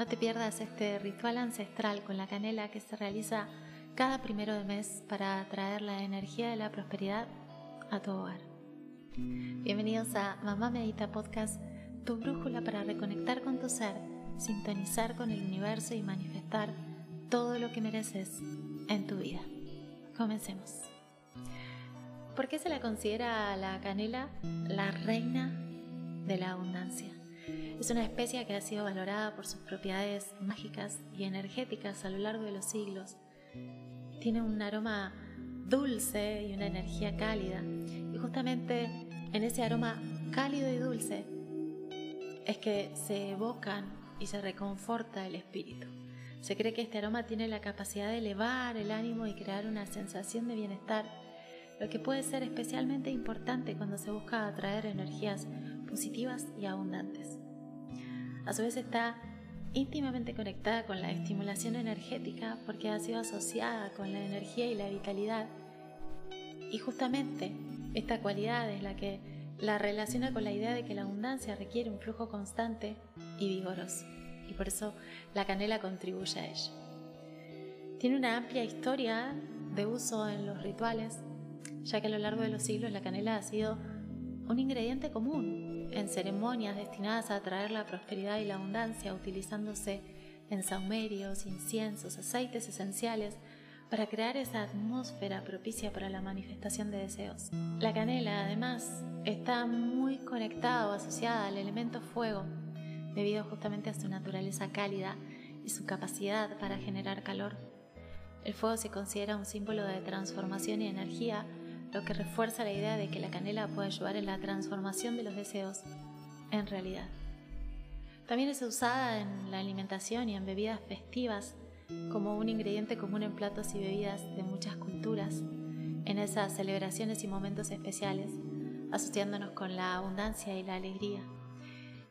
No te pierdas este ritual ancestral con la canela que se realiza cada primero de mes para atraer la energía de la prosperidad a tu hogar. Bienvenidos a Mamá Medita Podcast, tu brújula para reconectar con tu ser, sintonizar con el universo y manifestar todo lo que mereces en tu vida. Comencemos. ¿Por qué se la considera la canela la reina de la abundancia? Es una especie que ha sido valorada por sus propiedades mágicas y energéticas a lo largo de los siglos. Tiene un aroma dulce y una energía cálida. Y justamente en ese aroma cálido y dulce es que se evocan y se reconforta el espíritu. Se cree que este aroma tiene la capacidad de elevar el ánimo y crear una sensación de bienestar, lo que puede ser especialmente importante cuando se busca atraer energías positivas y abundantes a su vez está íntimamente conectada con la estimulación energética porque ha sido asociada con la energía y la vitalidad. Y justamente esta cualidad es la que la relaciona con la idea de que la abundancia requiere un flujo constante y vigoroso. Y por eso la canela contribuye a ello. Tiene una amplia historia de uso en los rituales, ya que a lo largo de los siglos la canela ha sido un ingrediente común en ceremonias destinadas a atraer la prosperidad y la abundancia, utilizándose en saumerios, inciensos, aceites esenciales, para crear esa atmósfera propicia para la manifestación de deseos. La canela, además, está muy conectada o asociada al elemento fuego, debido justamente a su naturaleza cálida y su capacidad para generar calor. El fuego se considera un símbolo de transformación y energía, lo que refuerza la idea de que la canela puede ayudar en la transformación de los deseos en realidad. También es usada en la alimentación y en bebidas festivas como un ingrediente común en platos y bebidas de muchas culturas, en esas celebraciones y momentos especiales, asociándonos con la abundancia y la alegría.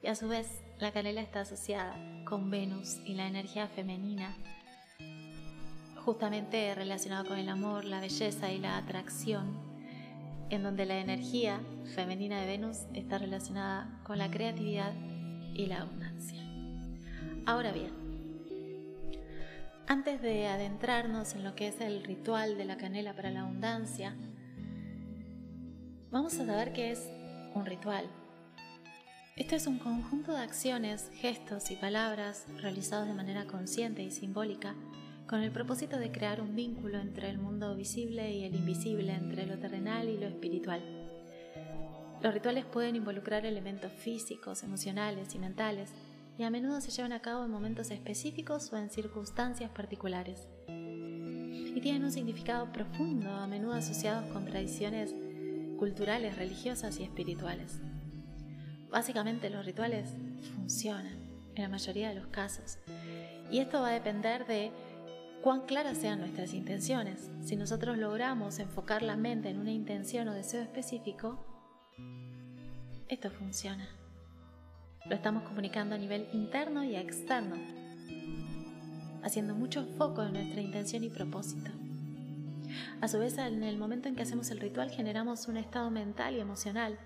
Y a su vez, la canela está asociada con Venus y la energía femenina, justamente relacionado con el amor, la belleza y la atracción en donde la energía femenina de Venus está relacionada con la creatividad y la abundancia. Ahora bien, antes de adentrarnos en lo que es el ritual de la canela para la abundancia, vamos a saber qué es un ritual. Esto es un conjunto de acciones, gestos y palabras realizados de manera consciente y simbólica con el propósito de crear un vínculo entre el mundo visible y el invisible, entre lo terrenal y lo espiritual. Los rituales pueden involucrar elementos físicos, emocionales y mentales, y a menudo se llevan a cabo en momentos específicos o en circunstancias particulares. Y tienen un significado profundo, a menudo asociados con tradiciones culturales, religiosas y espirituales. Básicamente los rituales funcionan en la mayoría de los casos. Y esto va a depender de cuán claras sean nuestras intenciones. Si nosotros logramos enfocar la mente en una intención o deseo específico, esto funciona. Lo estamos comunicando a nivel interno y externo, haciendo mucho foco en nuestra intención y propósito. A su vez, en el momento en que hacemos el ritual generamos un estado mental y emocional,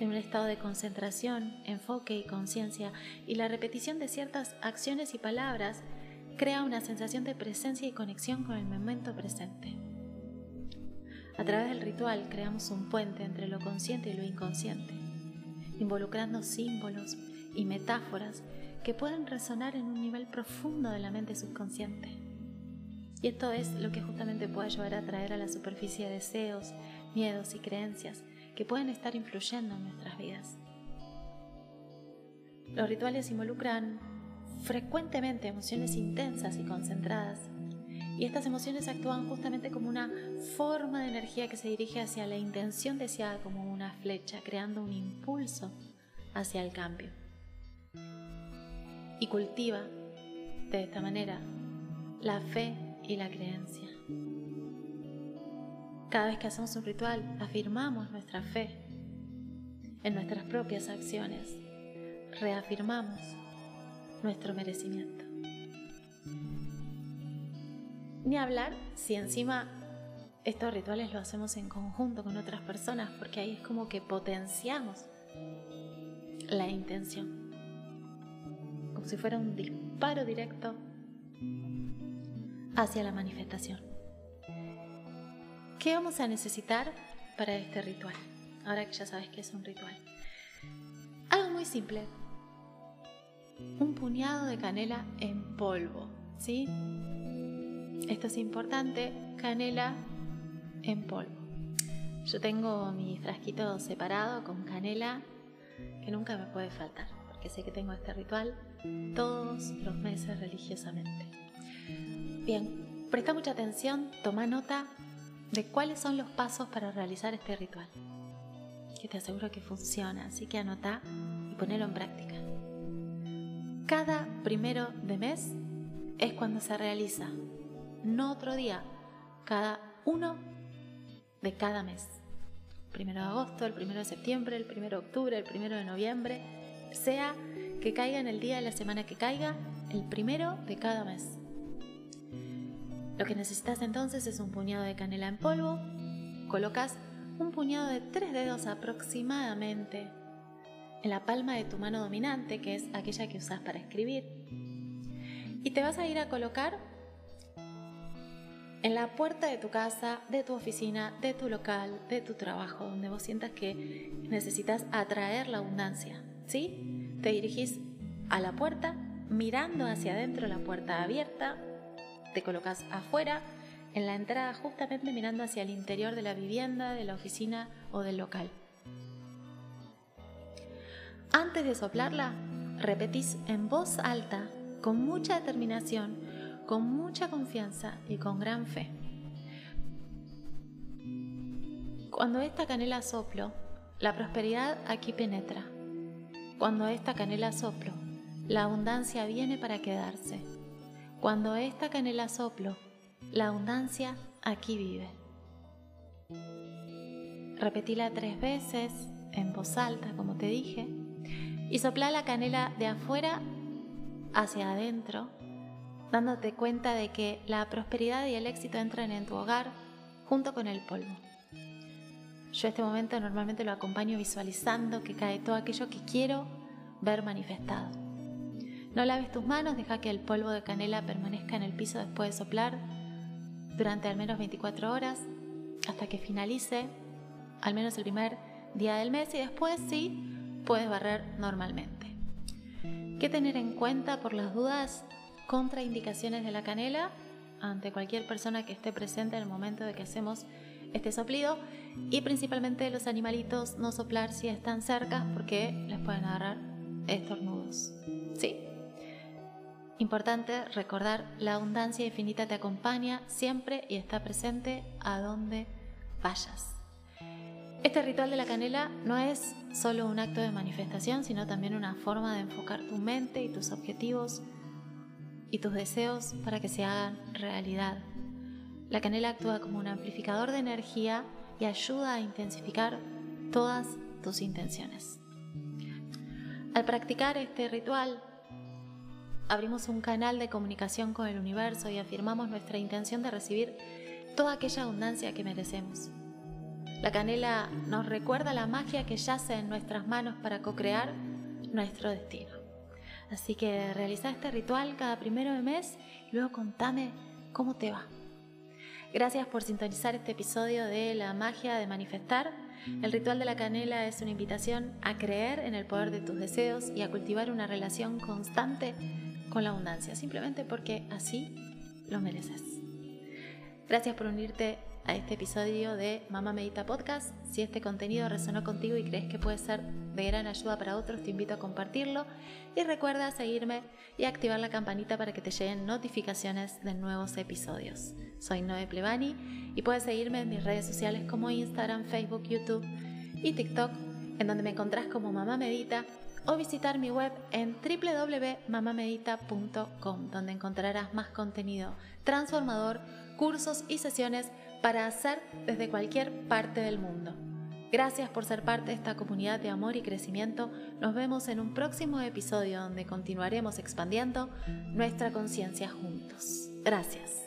en un estado de concentración, enfoque y conciencia, y la repetición de ciertas acciones y palabras crea una sensación de presencia y conexión con el momento presente. A través del ritual creamos un puente entre lo consciente y lo inconsciente, involucrando símbolos y metáforas que pueden resonar en un nivel profundo de la mente subconsciente. Y esto es lo que justamente puede ayudar a traer a la superficie deseos, miedos y creencias que pueden estar influyendo en nuestras vidas. Los rituales involucran frecuentemente emociones intensas y concentradas. Y estas emociones actúan justamente como una forma de energía que se dirige hacia la intención deseada como una flecha, creando un impulso hacia el cambio. Y cultiva de esta manera la fe y la creencia. Cada vez que hacemos un ritual, afirmamos nuestra fe en nuestras propias acciones, reafirmamos nuestro merecimiento. Ni hablar si encima estos rituales lo hacemos en conjunto con otras personas, porque ahí es como que potenciamos la intención. como si fuera un disparo directo hacia la manifestación. ¿Qué vamos a necesitar para este ritual? Ahora que ya sabes que es un ritual. Algo muy simple. Un puñado de canela en polvo, ¿sí? Esto es importante, canela en polvo. Yo tengo mi frasquito separado con canela que nunca me puede faltar, porque sé que tengo este ritual todos los meses religiosamente. Bien, presta mucha atención, toma nota de cuáles son los pasos para realizar este ritual, que te aseguro que funciona, así que anota y ponelo en práctica. Cada primero de mes es cuando se realiza, no otro día, cada uno de cada mes. primero de agosto, el primero de septiembre, el primero de octubre, el primero de noviembre, sea que caiga en el día de la semana que caiga, el primero de cada mes. Lo que necesitas entonces es un puñado de canela en polvo, colocas un puñado de tres dedos aproximadamente en la palma de tu mano dominante, que es aquella que usas para escribir, y te vas a ir a colocar en la puerta de tu casa, de tu oficina, de tu local, de tu trabajo, donde vos sientas que necesitas atraer la abundancia, ¿sí? Te dirigís a la puerta, mirando hacia adentro, la puerta abierta, te colocas afuera, en la entrada, justamente mirando hacia el interior de la vivienda, de la oficina o del local. Antes de soplarla, repetís en voz alta, con mucha determinación, con mucha confianza y con gran fe. Cuando esta canela soplo, la prosperidad aquí penetra. Cuando esta canela soplo, la abundancia viene para quedarse. Cuando esta canela soplo, la abundancia aquí vive. Repetila tres veces en voz alta, como te dije, y sopla la canela de afuera hacia adentro, dándote cuenta de que la prosperidad y el éxito entran en tu hogar junto con el polvo. Yo este momento normalmente lo acompaño visualizando que cae todo aquello que quiero ver manifestado. No laves tus manos, deja que el polvo de canela permanezca en el piso después de soplar durante al menos 24 horas hasta que finalice al menos el primer día del mes y después sí puedes barrer normalmente. ¿Qué tener en cuenta por las dudas? Contraindicaciones de la canela ante cualquier persona que esté presente en el momento de que hacemos este soplido y principalmente los animalitos no soplar si están cerca porque les pueden agarrar estornudos. Sí, Importante recordar, la abundancia infinita te acompaña siempre y está presente a donde vayas. Este ritual de la canela no es solo un acto de manifestación, sino también una forma de enfocar tu mente y tus objetivos y tus deseos para que se hagan realidad. La canela actúa como un amplificador de energía y ayuda a intensificar todas tus intenciones. Al practicar este ritual, abrimos un canal de comunicación con el universo y afirmamos nuestra intención de recibir toda aquella abundancia que merecemos. La canela nos recuerda la magia que yace en nuestras manos para co-crear nuestro destino. Así que realiza este ritual cada primero de mes y luego contame cómo te va. Gracias por sintonizar este episodio de La magia de manifestar. El ritual de la canela es una invitación a creer en el poder de tus deseos y a cultivar una relación constante con la abundancia, simplemente porque así lo mereces. Gracias por unirte a este episodio de Mamá Medita Podcast. Si este contenido resonó contigo y crees que puede ser de gran ayuda para otros, te invito a compartirlo y recuerda seguirme y activar la campanita para que te lleguen notificaciones de nuevos episodios. Soy Noé Plebani y puedes seguirme en mis redes sociales como Instagram, Facebook, YouTube y TikTok, en donde me encontrás como Mamá Medita o visitar mi web en www.mamamedita.com, donde encontrarás más contenido transformador, cursos y sesiones para hacer desde cualquier parte del mundo. Gracias por ser parte de esta comunidad de amor y crecimiento. Nos vemos en un próximo episodio donde continuaremos expandiendo nuestra conciencia juntos. Gracias.